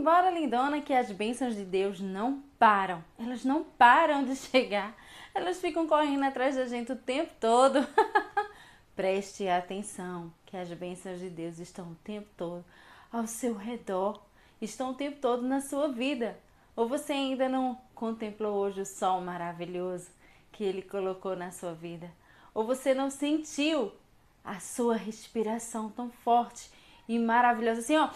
embora, lindona, que as bênçãos de Deus não param. Elas não param de chegar. Elas ficam correndo atrás da gente o tempo todo. Preste atenção que as bênçãos de Deus estão o tempo todo ao seu redor, estão o tempo todo na sua vida. Ou você ainda não contemplou hoje o sol maravilhoso que ele colocou na sua vida? Ou você não sentiu a sua respiração tão forte e maravilhosa assim, ó?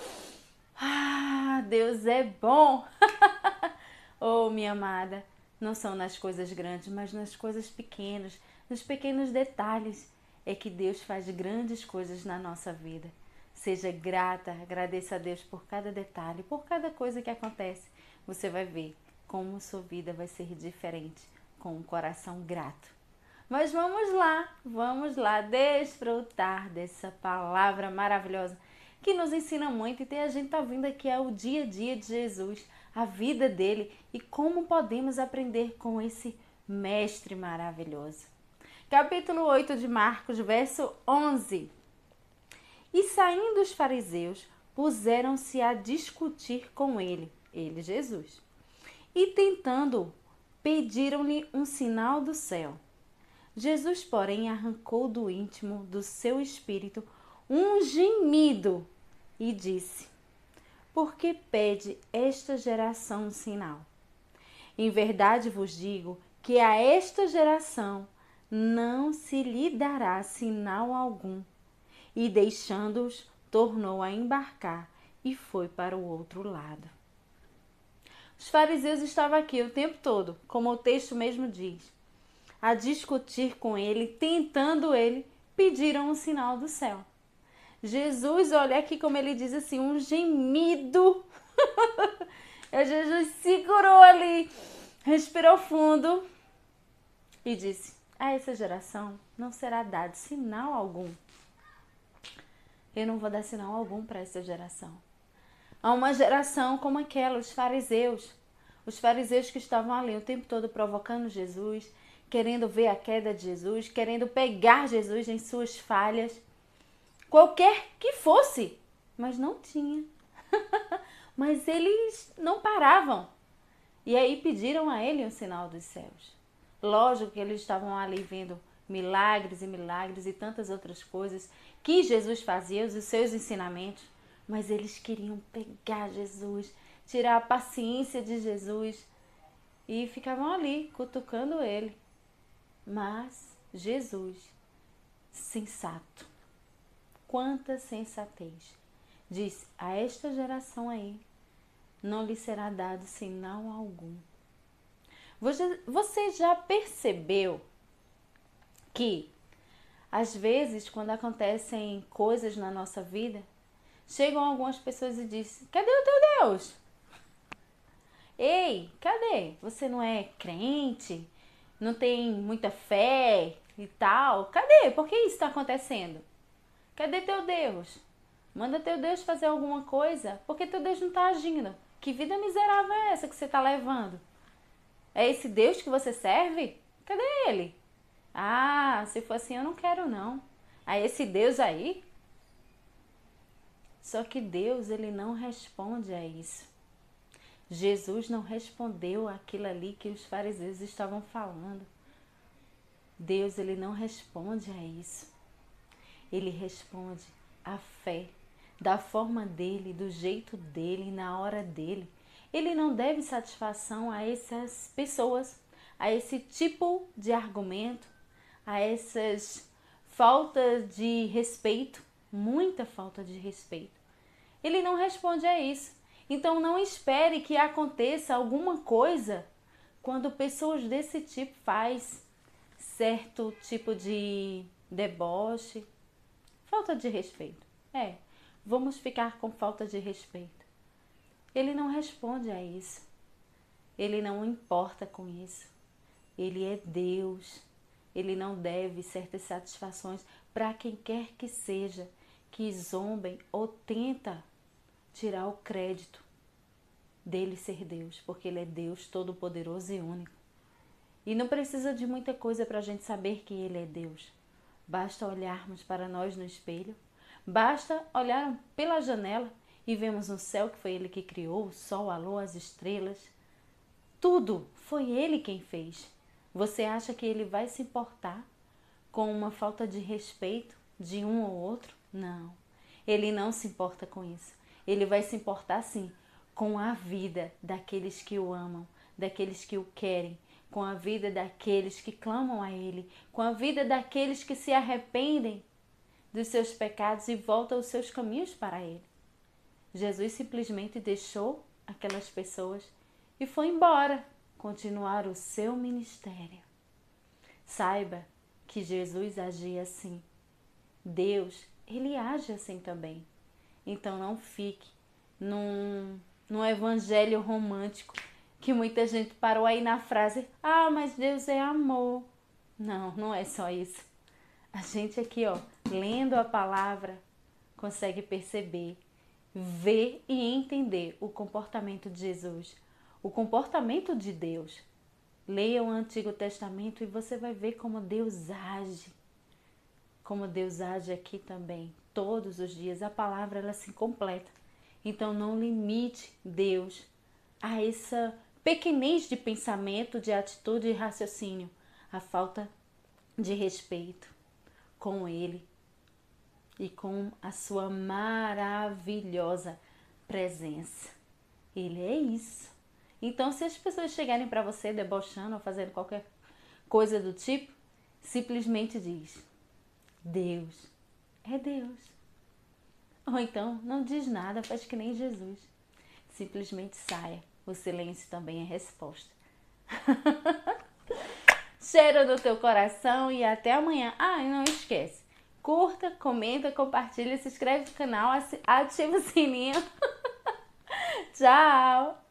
Ah, Deus é bom! oh, minha amada, não são nas coisas grandes, mas nas coisas pequenas, nos pequenos detalhes é que Deus faz grandes coisas na nossa vida. Seja grata, agradeça a Deus por cada detalhe, por cada coisa que acontece. Você vai ver como sua vida vai ser diferente com um coração grato. Mas vamos lá, vamos lá desfrutar dessa palavra maravilhosa que nos ensina muito e a gente tá vindo aqui ao dia a dia de Jesus, a vida dele e como podemos aprender com esse mestre maravilhoso capítulo 8 de Marcos, verso 11. E saindo os fariseus, puseram-se a discutir com ele, ele Jesus. E tentando, pediram-lhe um sinal do céu. Jesus, porém, arrancou do íntimo do seu espírito um gemido e disse: Por que pede esta geração um sinal? Em verdade vos digo que a esta geração não se lhe dará sinal algum. E deixando-os, tornou a embarcar e foi para o outro lado. Os fariseus estavam aqui o tempo todo, como o texto mesmo diz, a discutir com ele, tentando ele, pediram um sinal do céu. Jesus, olha aqui como ele diz assim, um gemido. Jesus segurou ali, respirou fundo e disse: a essa geração não será dado sinal algum. Eu não vou dar sinal algum para essa geração. Há uma geração como aquela, os fariseus. Os fariseus que estavam ali o tempo todo provocando Jesus, querendo ver a queda de Jesus, querendo pegar Jesus em suas falhas, qualquer que fosse, mas não tinha. mas eles não paravam. E aí pediram a ele um sinal dos céus. Lógico que eles estavam ali vendo milagres e milagres e tantas outras coisas que Jesus fazia, os seus ensinamentos, mas eles queriam pegar Jesus, tirar a paciência de Jesus e ficavam ali cutucando ele. Mas Jesus, sensato, quanta sensatez, diz a esta geração aí, não lhe será dado sinal algum você já percebeu que às vezes, quando acontecem coisas na nossa vida, chegam algumas pessoas e dizem: Cadê o teu Deus? Ei, cadê? Você não é crente? Não tem muita fé e tal? Cadê? Por que isso está acontecendo? Cadê teu Deus? Manda teu Deus fazer alguma coisa, porque teu Deus não está agindo. Que vida miserável é essa que você está levando? É esse Deus que você serve? Cadê ele? Ah, se for assim, eu não quero não. Ah, esse Deus aí? Só que Deus, ele não responde a isso. Jesus não respondeu aquilo ali que os fariseus estavam falando. Deus, ele não responde a isso. Ele responde a fé, da forma dele, do jeito dele, na hora dele ele não deve satisfação a essas pessoas, a esse tipo de argumento, a essas faltas de respeito, muita falta de respeito. Ele não responde a isso. Então não espere que aconteça alguma coisa quando pessoas desse tipo faz certo tipo de deboche, falta de respeito. É, vamos ficar com falta de respeito. Ele não responde a isso. Ele não importa com isso. Ele é Deus. Ele não deve certas satisfações para quem quer que seja que zombem ou tenta tirar o crédito dele ser Deus, porque ele é Deus todo-poderoso e único. E não precisa de muita coisa para a gente saber que ele é Deus. Basta olharmos para nós no espelho, basta olhar pela janela e vemos no céu que foi Ele que criou o sol, a lua, as estrelas. Tudo foi Ele quem fez. Você acha que Ele vai se importar com uma falta de respeito de um ou outro? Não. Ele não se importa com isso. Ele vai se importar sim com a vida daqueles que o amam, daqueles que o querem, com a vida daqueles que clamam a Ele, com a vida daqueles que se arrependem dos seus pecados e voltam os seus caminhos para Ele. Jesus simplesmente deixou aquelas pessoas e foi embora continuar o seu ministério. Saiba que Jesus agia assim. Deus, ele age assim também. Então não fique num, num evangelho romântico que muita gente parou aí na frase: Ah, mas Deus é amor. Não, não é só isso. A gente aqui, ó, lendo a palavra, consegue perceber, ver e entender o comportamento de Jesus, o comportamento de Deus. Leia o Antigo Testamento e você vai ver como Deus age. Como Deus age aqui também, todos os dias. A palavra ela se completa. Então não limite Deus a essa pequenez de pensamento, de atitude e raciocínio, a falta de respeito com Ele e com a sua maravilhosa presença. Ele é isso. Então, se as pessoas chegarem para você debochando ou fazendo qualquer coisa do tipo, simplesmente diz: Deus é Deus. Ou então, não diz nada, faz que nem Jesus. Simplesmente saia o silêncio também é resposta. Cheiro no teu coração e até amanhã. Ah, e não esquece. Curta, comenta, compartilha, se inscreve no canal, ativa o sininho. Tchau!